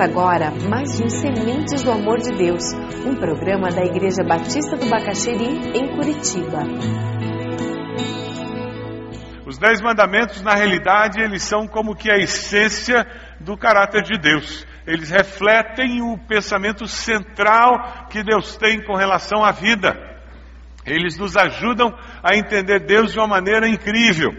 Agora mais um Sementes do Amor de Deus, um programa da Igreja Batista do Bacaxeri, em Curitiba. Os Dez Mandamentos, na realidade, eles são como que a essência do caráter de Deus. Eles refletem o pensamento central que Deus tem com relação à vida. Eles nos ajudam a entender Deus de uma maneira incrível.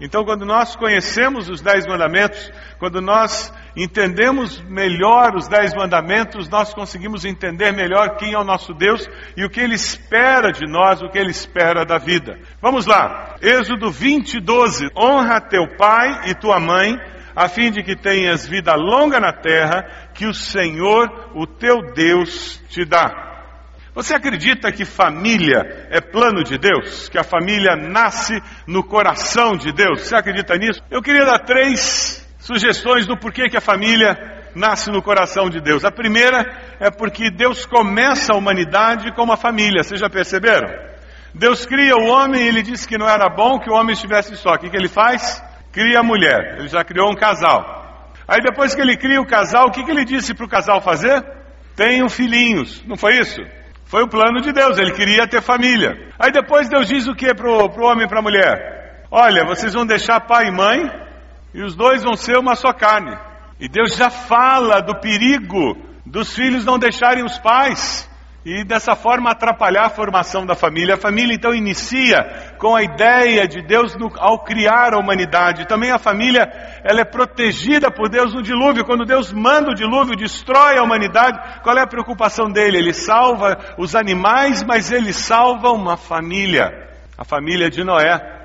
Então, quando nós conhecemos os Dez Mandamentos, quando nós entendemos melhor os Dez Mandamentos, nós conseguimos entender melhor quem é o nosso Deus e o que Ele espera de nós, o que Ele espera da vida. Vamos lá, Êxodo 20, 12. Honra teu pai e tua mãe, a fim de que tenhas vida longa na terra, que o Senhor, o teu Deus, te dá. Você acredita que família é plano de Deus? Que a família nasce no coração de Deus? Você acredita nisso? Eu queria dar três sugestões do porquê que a família nasce no coração de Deus. A primeira é porque Deus começa a humanidade com uma família. Vocês já perceberam? Deus cria o homem e ele disse que não era bom que o homem estivesse só. O que, que ele faz? Cria a mulher. Ele já criou um casal. Aí depois que ele cria o casal, o que, que ele disse para o casal fazer? Tenham filhinhos. Não foi isso? Foi o plano de Deus, ele queria ter família. Aí depois Deus diz o que pro, pro homem e pra mulher? Olha, vocês vão deixar pai e mãe, e os dois vão ser uma só carne. E Deus já fala do perigo dos filhos não deixarem os pais e dessa forma atrapalhar a formação da família. A família então inicia com a ideia de Deus no, ao criar a humanidade. Também a família ela é protegida por Deus no dilúvio. Quando Deus manda o dilúvio, destrói a humanidade, qual é a preocupação dele? Ele salva os animais, mas ele salva uma família, a família de Noé.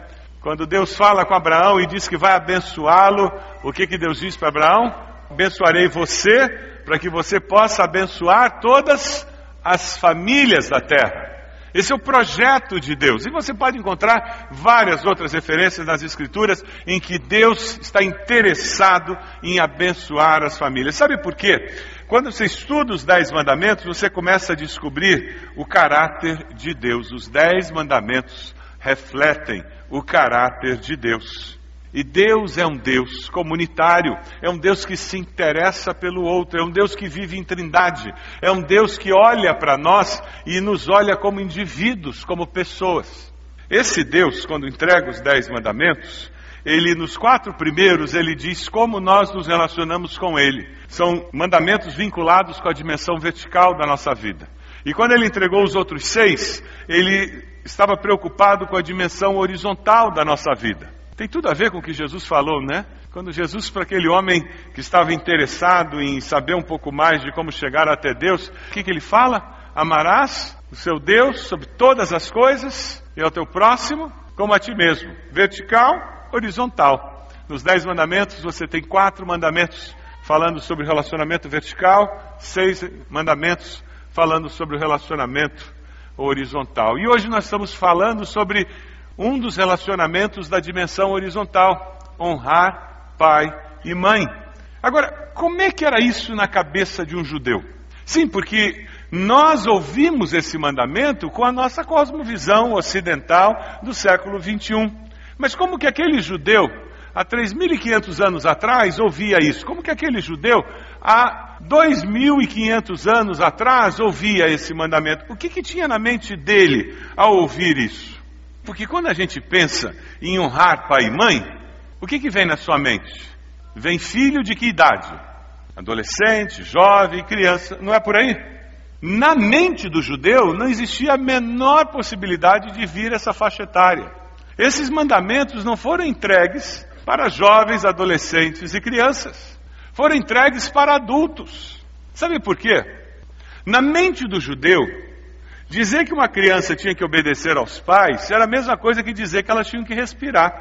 Quando Deus fala com Abraão e diz que vai abençoá-lo, o que, que Deus diz para Abraão? Abençoarei você para que você possa abençoar todas as famílias da terra. Esse é o projeto de Deus. E você pode encontrar várias outras referências nas Escrituras em que Deus está interessado em abençoar as famílias. Sabe por quê? Quando você estuda os Dez Mandamentos, você começa a descobrir o caráter de Deus. Os Dez Mandamentos refletem o caráter de Deus. E Deus é um Deus comunitário, é um Deus que se interessa pelo outro, é um Deus que vive em trindade, é um Deus que olha para nós e nos olha como indivíduos, como pessoas. Esse Deus, quando entrega os dez mandamentos, ele nos quatro primeiros ele diz como nós nos relacionamos com ele. São mandamentos vinculados com a dimensão vertical da nossa vida. E quando ele entregou os outros seis, ele estava preocupado com a dimensão horizontal da nossa vida. Tem tudo a ver com o que Jesus falou, né? Quando Jesus, para aquele homem que estava interessado em saber um pouco mais de como chegar até Deus, o que, que ele fala? Amarás o seu Deus sobre todas as coisas e ao teu próximo como a ti mesmo. Vertical, horizontal. Nos dez mandamentos você tem quatro mandamentos falando sobre relacionamento vertical, seis mandamentos falando sobre o relacionamento horizontal. E hoje nós estamos falando sobre um dos relacionamentos da dimensão horizontal, honrar pai e mãe. Agora, como é que era isso na cabeça de um judeu? Sim, porque nós ouvimos esse mandamento com a nossa cosmovisão ocidental do século 21. Mas como que aquele judeu, há 3.500 anos atrás, ouvia isso? Como que aquele judeu, há 2.500 anos atrás, ouvia esse mandamento? O que, que tinha na mente dele ao ouvir isso? Porque quando a gente pensa em honrar pai e mãe, o que, que vem na sua mente? Vem filho de que idade? Adolescente, jovem, criança, não é por aí? Na mente do judeu não existia a menor possibilidade de vir essa faixa etária. Esses mandamentos não foram entregues para jovens, adolescentes e crianças. Foram entregues para adultos. Sabe por quê? Na mente do judeu, Dizer que uma criança tinha que obedecer aos pais era a mesma coisa que dizer que elas tinham que respirar.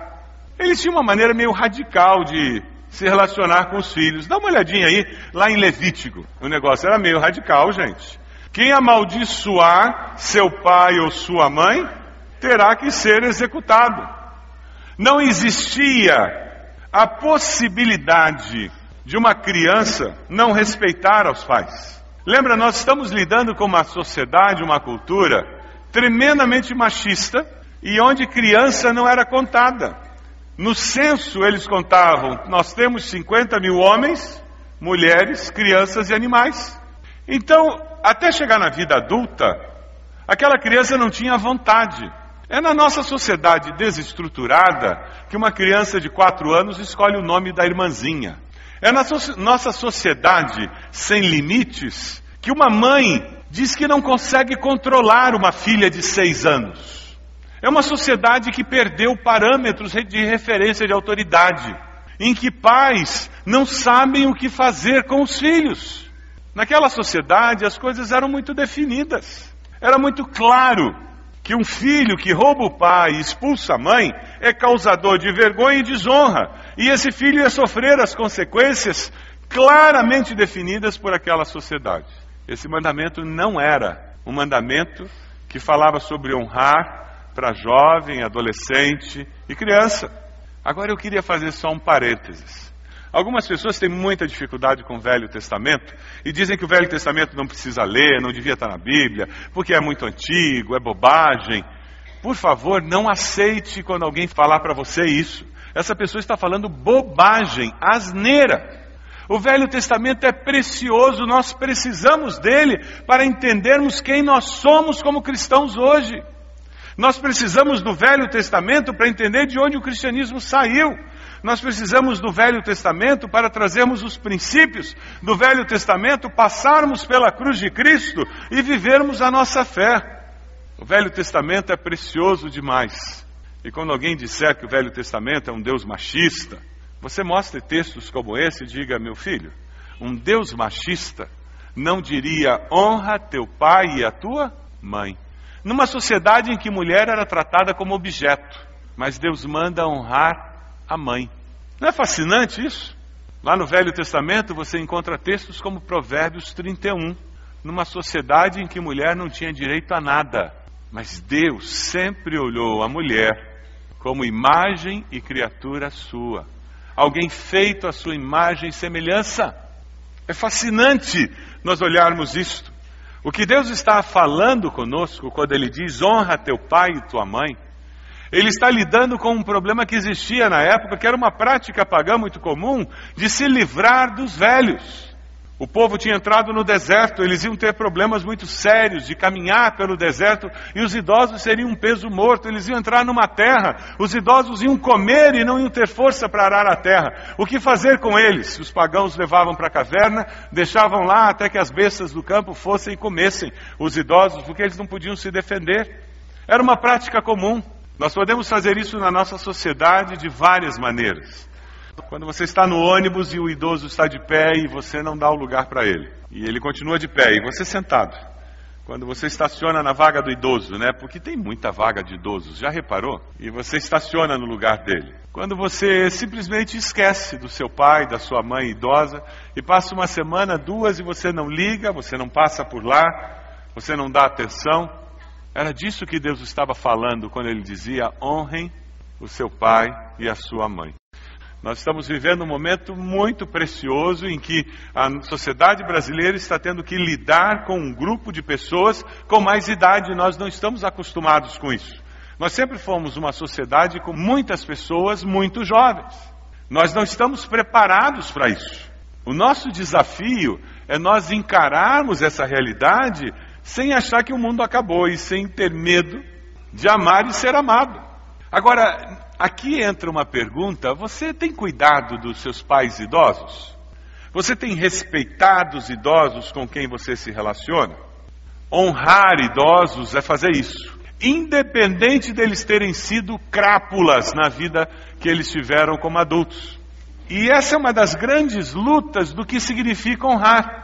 Eles tinham uma maneira meio radical de se relacionar com os filhos. Dá uma olhadinha aí, lá em Levítico. O negócio era meio radical, gente. Quem amaldiçoar seu pai ou sua mãe terá que ser executado. Não existia a possibilidade de uma criança não respeitar aos pais. Lembra, nós estamos lidando com uma sociedade, uma cultura tremendamente machista e onde criança não era contada. No censo eles contavam, nós temos 50 mil homens, mulheres, crianças e animais. Então, até chegar na vida adulta, aquela criança não tinha vontade. É na nossa sociedade desestruturada que uma criança de quatro anos escolhe o nome da irmãzinha. É na so nossa sociedade sem limites que uma mãe diz que não consegue controlar uma filha de seis anos. É uma sociedade que perdeu parâmetros de referência de autoridade, em que pais não sabem o que fazer com os filhos. Naquela sociedade as coisas eram muito definidas. Era muito claro que um filho que rouba o pai e expulsa a mãe é causador de vergonha e desonra, e esse filho ia sofrer as consequências claramente definidas por aquela sociedade. Esse mandamento não era um mandamento que falava sobre honrar para jovem, adolescente e criança. Agora eu queria fazer só um parênteses. Algumas pessoas têm muita dificuldade com o Velho Testamento e dizem que o Velho Testamento não precisa ler, não devia estar na Bíblia, porque é muito antigo, é bobagem. Por favor, não aceite quando alguém falar para você isso. Essa pessoa está falando bobagem, asneira. O Velho Testamento é precioso, nós precisamos dele para entendermos quem nós somos como cristãos hoje. Nós precisamos do Velho Testamento para entender de onde o cristianismo saiu. Nós precisamos do Velho Testamento para trazermos os princípios do Velho Testamento, passarmos pela cruz de Cristo e vivermos a nossa fé. O Velho Testamento é precioso demais. E quando alguém disser que o Velho Testamento é um Deus machista, você mostre textos como esse e diga, meu filho, um Deus machista não diria honra teu pai e a tua mãe. Numa sociedade em que mulher era tratada como objeto, mas Deus manda honrar a mãe. Não é fascinante isso? Lá no Velho Testamento você encontra textos como Provérbios 31, numa sociedade em que mulher não tinha direito a nada. Mas Deus sempre olhou a mulher como imagem e criatura sua. Alguém feito à sua imagem e semelhança. É fascinante nós olharmos isto. O que Deus está falando conosco quando Ele diz honra teu pai e tua mãe, ele está lidando com um problema que existia na época, que era uma prática pagã muito comum, de se livrar dos velhos. O povo tinha entrado no deserto, eles iam ter problemas muito sérios de caminhar pelo deserto e os idosos seriam um peso morto, eles iam entrar numa terra, os idosos iam comer e não iam ter força para arar a terra. O que fazer com eles? Os pagãos levavam para a caverna, deixavam lá até que as bestas do campo fossem e comessem os idosos, porque eles não podiam se defender. Era uma prática comum. Nós podemos fazer isso na nossa sociedade de várias maneiras. Quando você está no ônibus e o idoso está de pé e você não dá o lugar para ele, e ele continua de pé e você sentado. Quando você estaciona na vaga do idoso, né? Porque tem muita vaga de idosos, já reparou? E você estaciona no lugar dele. Quando você simplesmente esquece do seu pai, da sua mãe idosa, e passa uma semana, duas, e você não liga, você não passa por lá, você não dá atenção, era disso que Deus estava falando quando ele dizia: honrem o seu pai e a sua mãe. Nós estamos vivendo um momento muito precioso em que a sociedade brasileira está tendo que lidar com um grupo de pessoas com mais idade nós não estamos acostumados com isso. Nós sempre fomos uma sociedade com muitas pessoas muito jovens. Nós não estamos preparados para isso. O nosso desafio é nós encararmos essa realidade sem achar que o mundo acabou e sem ter medo de amar e ser amado. Agora, aqui entra uma pergunta: você tem cuidado dos seus pais idosos? Você tem respeitado os idosos com quem você se relaciona? Honrar idosos é fazer isso, independente deles terem sido crápulas na vida que eles tiveram como adultos. E essa é uma das grandes lutas do que significa honrar.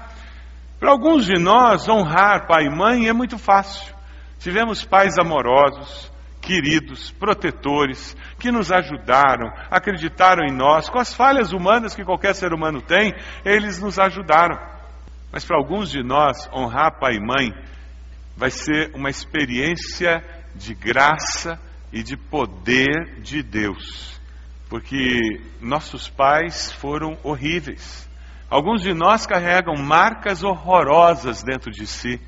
Para alguns de nós, honrar pai e mãe é muito fácil. Tivemos pais amorosos, queridos, protetores, que nos ajudaram, acreditaram em nós, com as falhas humanas que qualquer ser humano tem, eles nos ajudaram. Mas para alguns de nós, honrar pai e mãe vai ser uma experiência de graça e de poder de Deus, porque nossos pais foram horríveis. Alguns de nós carregam marcas horrorosas dentro de si.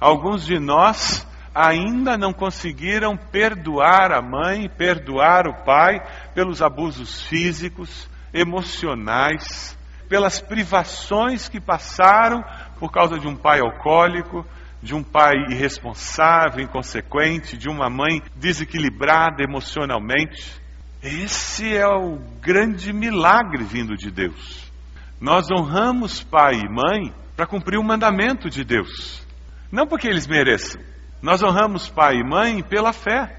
Alguns de nós ainda não conseguiram perdoar a mãe, perdoar o pai pelos abusos físicos, emocionais, pelas privações que passaram por causa de um pai alcoólico, de um pai irresponsável, inconsequente, de uma mãe desequilibrada emocionalmente. Esse é o grande milagre vindo de Deus. Nós honramos pai e mãe para cumprir o mandamento de Deus, não porque eles mereçam. Nós honramos pai e mãe pela fé,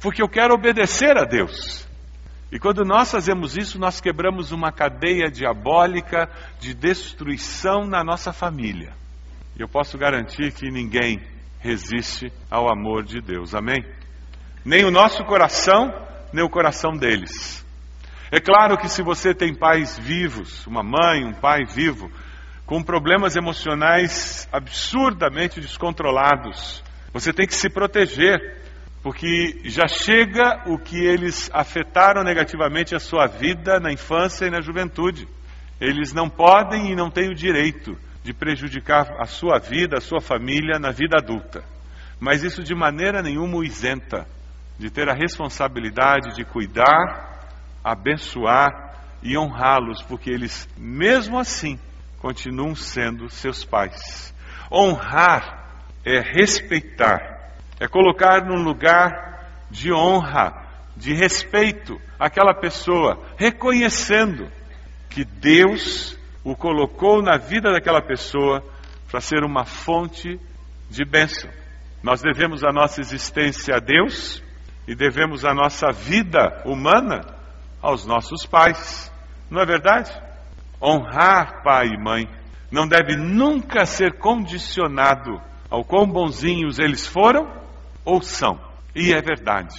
porque eu quero obedecer a Deus. E quando nós fazemos isso, nós quebramos uma cadeia diabólica de destruição na nossa família. E eu posso garantir que ninguém resiste ao amor de Deus. Amém? Nem o nosso coração, nem o coração deles. É claro que se você tem pais vivos, uma mãe, um pai vivo, com problemas emocionais absurdamente descontrolados, você tem que se proteger, porque já chega o que eles afetaram negativamente a sua vida na infância e na juventude. Eles não podem e não têm o direito de prejudicar a sua vida, a sua família na vida adulta. Mas isso de maneira nenhuma o isenta de ter a responsabilidade de cuidar, abençoar e honrá-los, porque eles, mesmo assim, continuam sendo seus pais. Honrar é respeitar, é colocar num lugar de honra, de respeito aquela pessoa, reconhecendo que Deus o colocou na vida daquela pessoa para ser uma fonte de bênção. Nós devemos a nossa existência a Deus e devemos a nossa vida humana aos nossos pais. Não é verdade? Honrar pai e mãe não deve nunca ser condicionado ao quão bonzinhos eles foram ou são. E é verdade,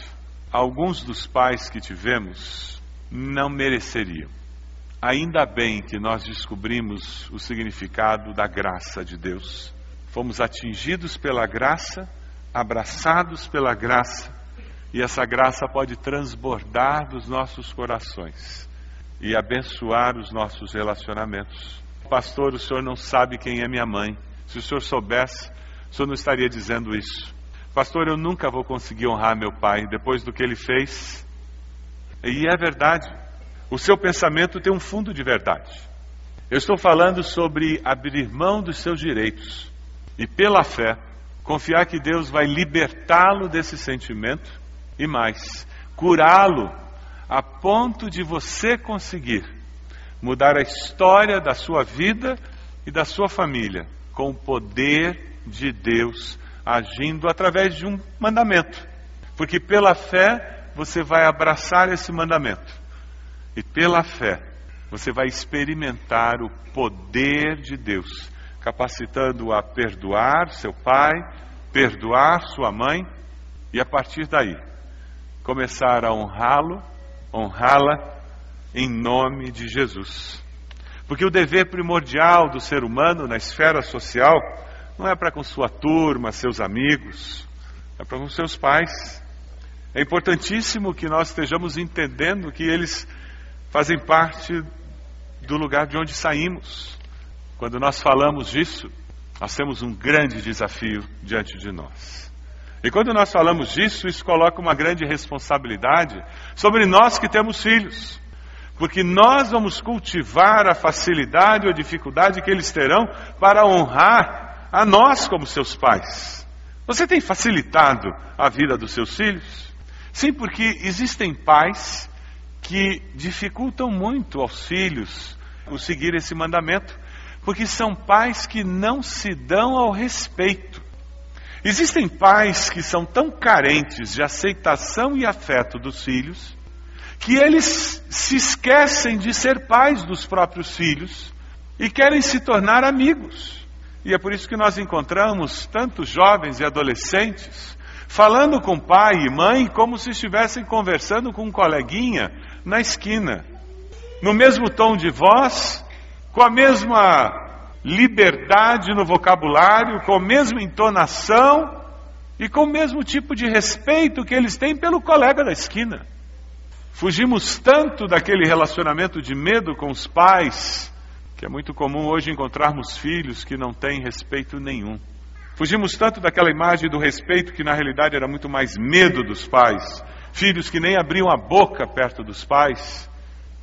alguns dos pais que tivemos não mereceriam. Ainda bem que nós descobrimos o significado da graça de Deus. Fomos atingidos pela graça, abraçados pela graça, e essa graça pode transbordar dos nossos corações e abençoar os nossos relacionamentos. Pastor, o senhor não sabe quem é minha mãe. Se o senhor soubesse, o senhor não estaria dizendo isso. Pastor, eu nunca vou conseguir honrar meu pai depois do que ele fez. E é verdade. O seu pensamento tem um fundo de verdade. Eu estou falando sobre abrir mão dos seus direitos e, pela fé, confiar que Deus vai libertá-lo desse sentimento e mais, curá-lo a ponto de você conseguir mudar a história da sua vida e da sua família com o poder de Deus agindo através de um mandamento. Porque pela fé você vai abraçar esse mandamento e pela fé, você vai experimentar o poder de Deus, capacitando-o a perdoar seu pai, perdoar sua mãe e a partir daí começar a honrá-lo, honrá-la em nome de Jesus. Porque o dever primordial do ser humano na esfera social não é para com sua turma, seus amigos, é para com seus pais. É importantíssimo que nós estejamos entendendo que eles fazem parte do lugar de onde saímos. Quando nós falamos disso, nós temos um grande desafio diante de nós. E quando nós falamos disso, isso coloca uma grande responsabilidade sobre nós que temos filhos. Porque nós vamos cultivar a facilidade ou a dificuldade que eles terão para honrar a nós como seus pais. Você tem facilitado a vida dos seus filhos? Sim, porque existem pais que dificultam muito aos filhos o seguir esse mandamento, porque são pais que não se dão ao respeito. Existem pais que são tão carentes de aceitação e afeto dos filhos, que eles se esquecem de ser pais dos próprios filhos e querem se tornar amigos. E é por isso que nós encontramos tantos jovens e adolescentes falando com pai e mãe como se estivessem conversando com um coleguinha na esquina, no mesmo tom de voz, com a mesma liberdade no vocabulário, com a mesma entonação e com o mesmo tipo de respeito que eles têm pelo colega da esquina. Fugimos tanto daquele relacionamento de medo com os pais, que é muito comum hoje encontrarmos filhos que não têm respeito nenhum. Fugimos tanto daquela imagem do respeito que na realidade era muito mais medo dos pais, filhos que nem abriam a boca perto dos pais,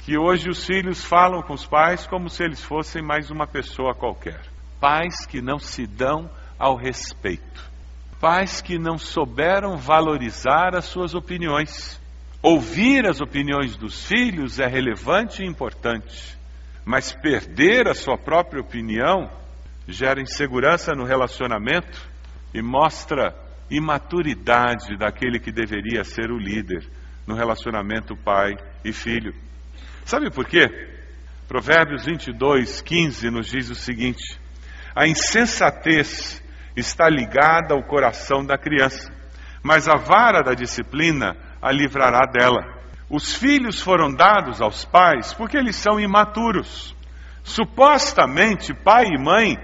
que hoje os filhos falam com os pais como se eles fossem mais uma pessoa qualquer. Pais que não se dão ao respeito. Pais que não souberam valorizar as suas opiniões. Ouvir as opiniões dos filhos é relevante e importante, mas perder a sua própria opinião gera insegurança no relacionamento e mostra imaturidade daquele que deveria ser o líder no relacionamento pai e filho. Sabe por quê? Provérbios 22, 15 nos diz o seguinte: A insensatez está ligada ao coração da criança, mas a vara da disciplina a livrará dela. Os filhos foram dados aos pais porque eles são imaturos. Supostamente, pai e mãe,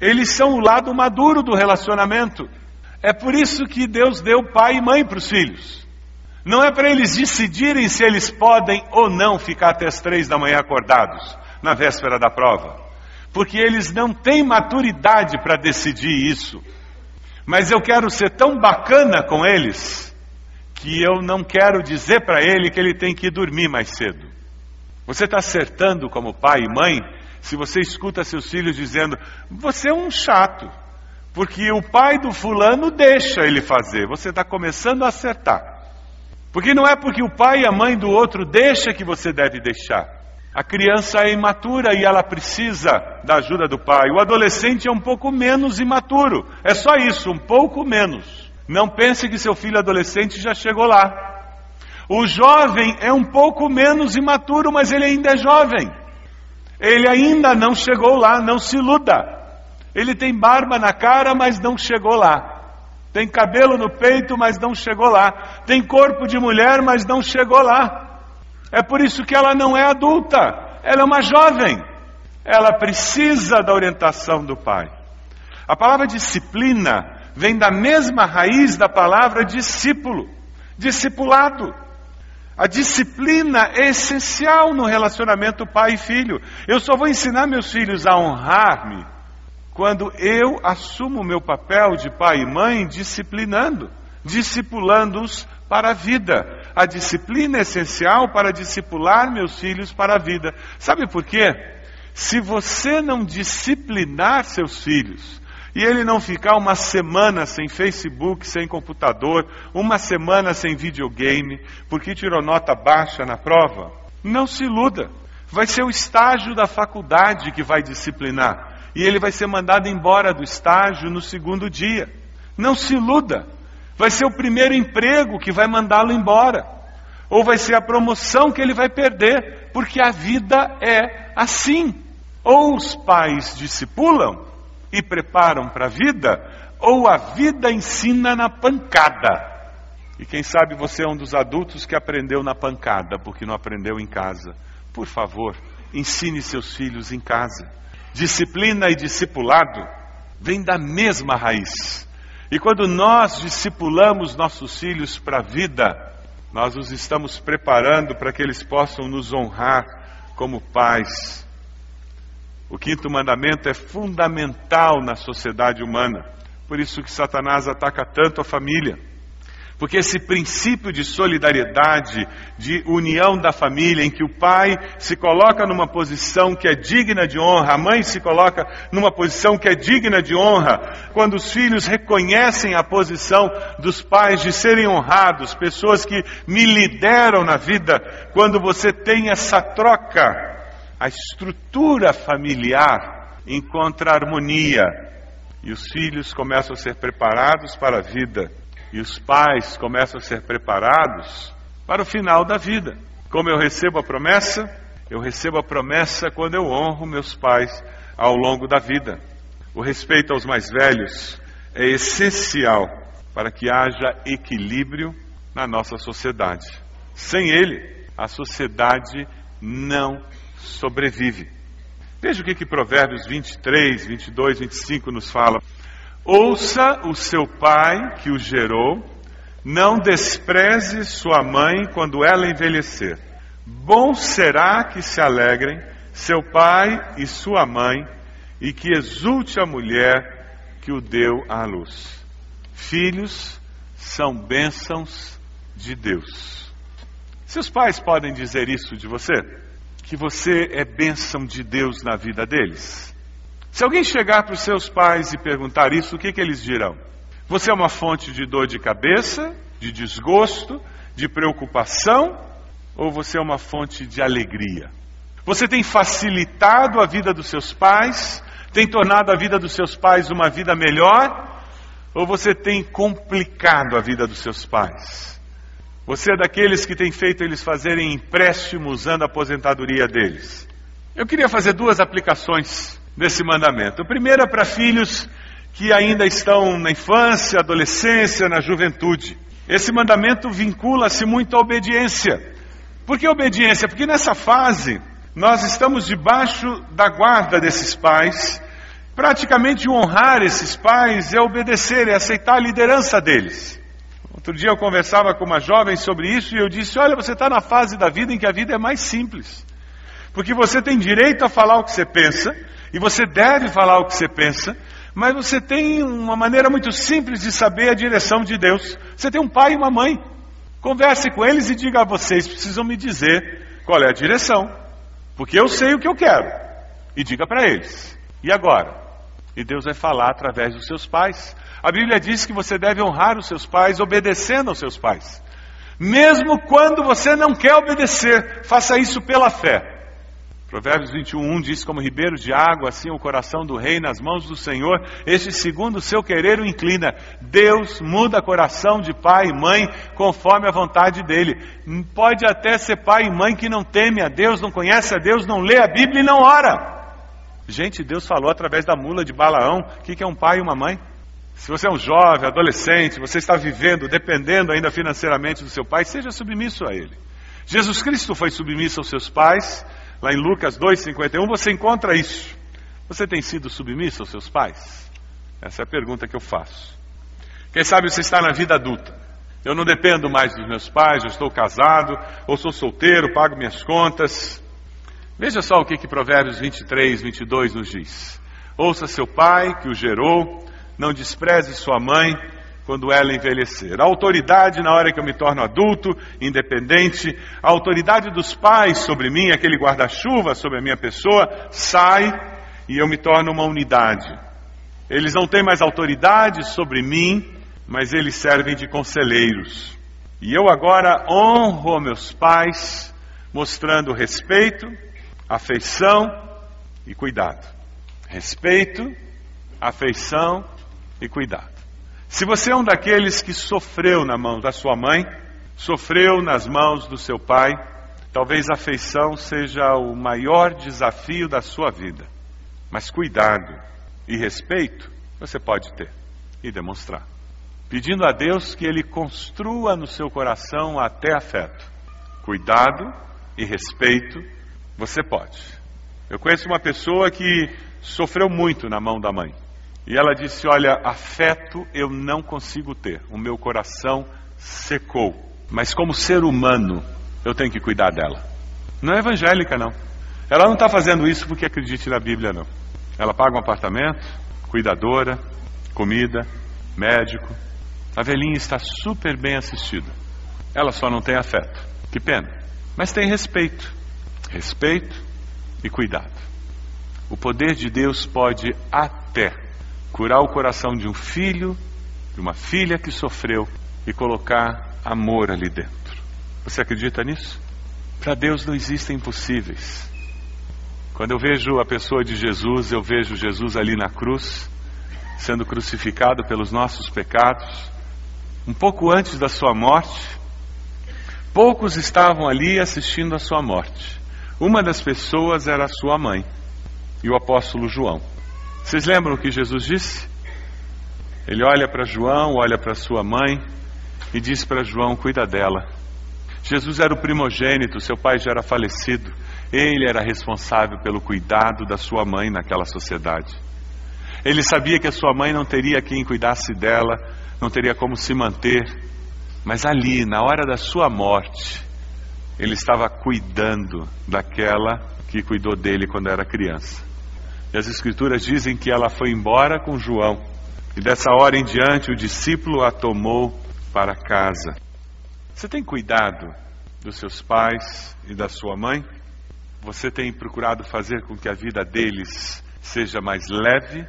eles são o lado maduro do relacionamento. É por isso que Deus deu pai e mãe para os filhos. Não é para eles decidirem se eles podem ou não ficar até as três da manhã acordados, na véspera da prova. Porque eles não têm maturidade para decidir isso. Mas eu quero ser tão bacana com eles, que eu não quero dizer para ele que ele tem que dormir mais cedo. Você está acertando como pai e mãe se você escuta seus filhos dizendo: Você é um chato, porque o pai do fulano deixa ele fazer. Você está começando a acertar. Porque não é porque o pai e a mãe do outro deixa que você deve deixar. A criança é imatura e ela precisa da ajuda do pai. O adolescente é um pouco menos imaturo. É só isso, um pouco menos. Não pense que seu filho adolescente já chegou lá. O jovem é um pouco menos imaturo, mas ele ainda é jovem. Ele ainda não chegou lá, não se iluda. Ele tem barba na cara, mas não chegou lá. Tem cabelo no peito, mas não chegou lá. Tem corpo de mulher, mas não chegou lá. É por isso que ela não é adulta. Ela é uma jovem. Ela precisa da orientação do pai. A palavra disciplina vem da mesma raiz da palavra discípulo, discipulado. A disciplina é essencial no relacionamento pai e filho. Eu só vou ensinar meus filhos a honrar-me quando eu assumo o meu papel de pai e mãe disciplinando, discipulando-os para a vida. A disciplina é essencial para discipular meus filhos para a vida. Sabe por quê? Se você não disciplinar seus filhos, e ele não ficar uma semana sem Facebook, sem computador, uma semana sem videogame, porque tirou nota baixa na prova, não se iluda. Vai ser o estágio da faculdade que vai disciplinar e ele vai ser mandado embora do estágio no segundo dia. Não se iluda. Vai ser o primeiro emprego que vai mandá-lo embora. Ou vai ser a promoção que ele vai perder, porque a vida é assim. Ou os pais discipulam e preparam para a vida, ou a vida ensina na pancada. E quem sabe você é um dos adultos que aprendeu na pancada, porque não aprendeu em casa. Por favor, ensine seus filhos em casa. Disciplina e discipulado vêm da mesma raiz. E quando nós discipulamos nossos filhos para a vida, nós os estamos preparando para que eles possam nos honrar como pais. O quinto mandamento é fundamental na sociedade humana. Por isso que Satanás ataca tanto a família. Porque esse princípio de solidariedade, de união da família, em que o pai se coloca numa posição que é digna de honra, a mãe se coloca numa posição que é digna de honra, quando os filhos reconhecem a posição dos pais de serem honrados, pessoas que me lideram na vida, quando você tem essa troca, a estrutura familiar encontra harmonia e os filhos começam a ser preparados para a vida e os pais começam a ser preparados para o final da vida. Como eu recebo a promessa? Eu recebo a promessa quando eu honro meus pais ao longo da vida. O respeito aos mais velhos é essencial para que haja equilíbrio na nossa sociedade. Sem ele, a sociedade não sobrevive. Veja o que, que Provérbios 23, 22, 25 nos fala. Ouça o seu pai que o gerou, não despreze sua mãe quando ela envelhecer. Bom será que se alegrem seu pai e sua mãe, e que exulte a mulher que o deu à luz. Filhos são bênçãos de Deus. Seus pais podem dizer isso de você? que você é bênção de Deus na vida deles? Se alguém chegar para os seus pais e perguntar isso, o que, que eles dirão? Você é uma fonte de dor de cabeça, de desgosto, de preocupação, ou você é uma fonte de alegria? Você tem facilitado a vida dos seus pais, tem tornado a vida dos seus pais uma vida melhor, ou você tem complicado a vida dos seus pais? Você é daqueles que tem feito eles fazerem empréstimo usando a aposentadoria deles? Eu queria fazer duas aplicações desse mandamento. O primeiro é para filhos que ainda estão na infância, adolescência, na juventude. Esse mandamento vincula-se muito à obediência. Por que obediência? Porque nessa fase nós estamos debaixo da guarda desses pais. Praticamente honrar esses pais é obedecer, é aceitar a liderança deles. Outro dia eu conversava com uma jovem sobre isso e eu disse: Olha, você está na fase da vida em que a vida é mais simples. Porque você tem direito a falar o que você pensa, e você deve falar o que você pensa, mas você tem uma maneira muito simples de saber a direção de Deus. Você tem um pai e uma mãe. Converse com eles e diga a vocês: precisam me dizer qual é a direção. Porque eu sei o que eu quero. E diga para eles. E agora? E Deus vai falar através dos seus pais. A Bíblia diz que você deve honrar os seus pais obedecendo aos seus pais. Mesmo quando você não quer obedecer, faça isso pela fé. Provérbios 21, 1 diz: Como ribeiro de água, assim o coração do rei nas mãos do Senhor, este segundo o seu querer o inclina. Deus muda coração de pai e mãe conforme a vontade dele. Pode até ser pai e mãe que não teme a Deus, não conhece a Deus, não lê a Bíblia e não ora. Gente, Deus falou através da mula de Balaão: o que é um pai e uma mãe? Se você é um jovem, adolescente, você está vivendo, dependendo ainda financeiramente do seu pai, seja submisso a ele. Jesus Cristo foi submisso aos seus pais Lá em Lucas 2,51 você encontra isso. Você tem sido submisso aos seus pais? Essa é a pergunta que eu faço. Quem sabe você está na vida adulta. Eu não dependo mais dos meus pais, eu estou casado, ou sou solteiro, pago minhas contas. Veja só o que, que Provérbios 23, 22 nos diz. Ouça seu pai, que o gerou, não despreze sua mãe, quando ela envelhecer. A autoridade na hora que eu me torno adulto, independente, a autoridade dos pais sobre mim, aquele guarda-chuva sobre a minha pessoa, sai e eu me torno uma unidade. Eles não têm mais autoridade sobre mim, mas eles servem de conselheiros. E eu agora honro meus pais, mostrando respeito, afeição e cuidado. Respeito, afeição e cuidado. Se você é um daqueles que sofreu na mão da sua mãe, sofreu nas mãos do seu pai, talvez a afeição seja o maior desafio da sua vida. Mas cuidado e respeito você pode ter e demonstrar. Pedindo a Deus que Ele construa no seu coração até afeto. Cuidado e respeito você pode. Eu conheço uma pessoa que sofreu muito na mão da mãe. E ela disse: Olha, afeto eu não consigo ter, o meu coração secou. Mas como ser humano, eu tenho que cuidar dela. Não é evangélica, não. Ela não está fazendo isso porque acredite na Bíblia, não. Ela paga um apartamento, cuidadora, comida, médico. A velhinha está super bem assistida. Ela só não tem afeto. Que pena. Mas tem respeito. Respeito e cuidado. O poder de Deus pode até curar o coração de um filho, de uma filha que sofreu e colocar amor ali dentro. Você acredita nisso? Para Deus não existem impossíveis. Quando eu vejo a pessoa de Jesus, eu vejo Jesus ali na cruz, sendo crucificado pelos nossos pecados. Um pouco antes da sua morte, poucos estavam ali assistindo a sua morte. Uma das pessoas era a sua mãe e o apóstolo João. Vocês lembram o que Jesus disse? Ele olha para João, olha para sua mãe e diz para João: cuida dela. Jesus era o primogênito, seu pai já era falecido. Ele era responsável pelo cuidado da sua mãe naquela sociedade. Ele sabia que a sua mãe não teria quem cuidasse dela, não teria como se manter, mas ali, na hora da sua morte, ele estava cuidando daquela que cuidou dele quando era criança. E as Escrituras dizem que ela foi embora com João. E dessa hora em diante o discípulo a tomou para casa. Você tem cuidado dos seus pais e da sua mãe? Você tem procurado fazer com que a vida deles seja mais leve,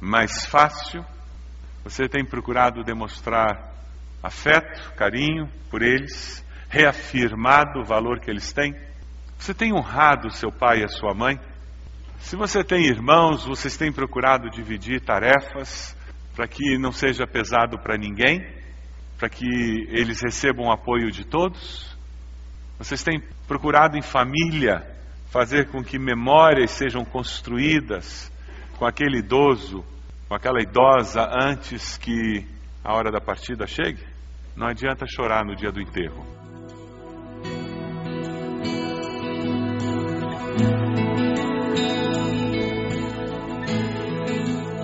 mais fácil? Você tem procurado demonstrar afeto, carinho por eles, reafirmado o valor que eles têm? Você tem honrado seu pai e a sua mãe? Se você tem irmãos, vocês têm procurado dividir tarefas para que não seja pesado para ninguém, para que eles recebam apoio de todos? Vocês têm procurado em família fazer com que memórias sejam construídas com aquele idoso, com aquela idosa antes que a hora da partida chegue? Não adianta chorar no dia do enterro.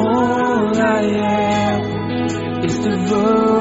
All I am is devoted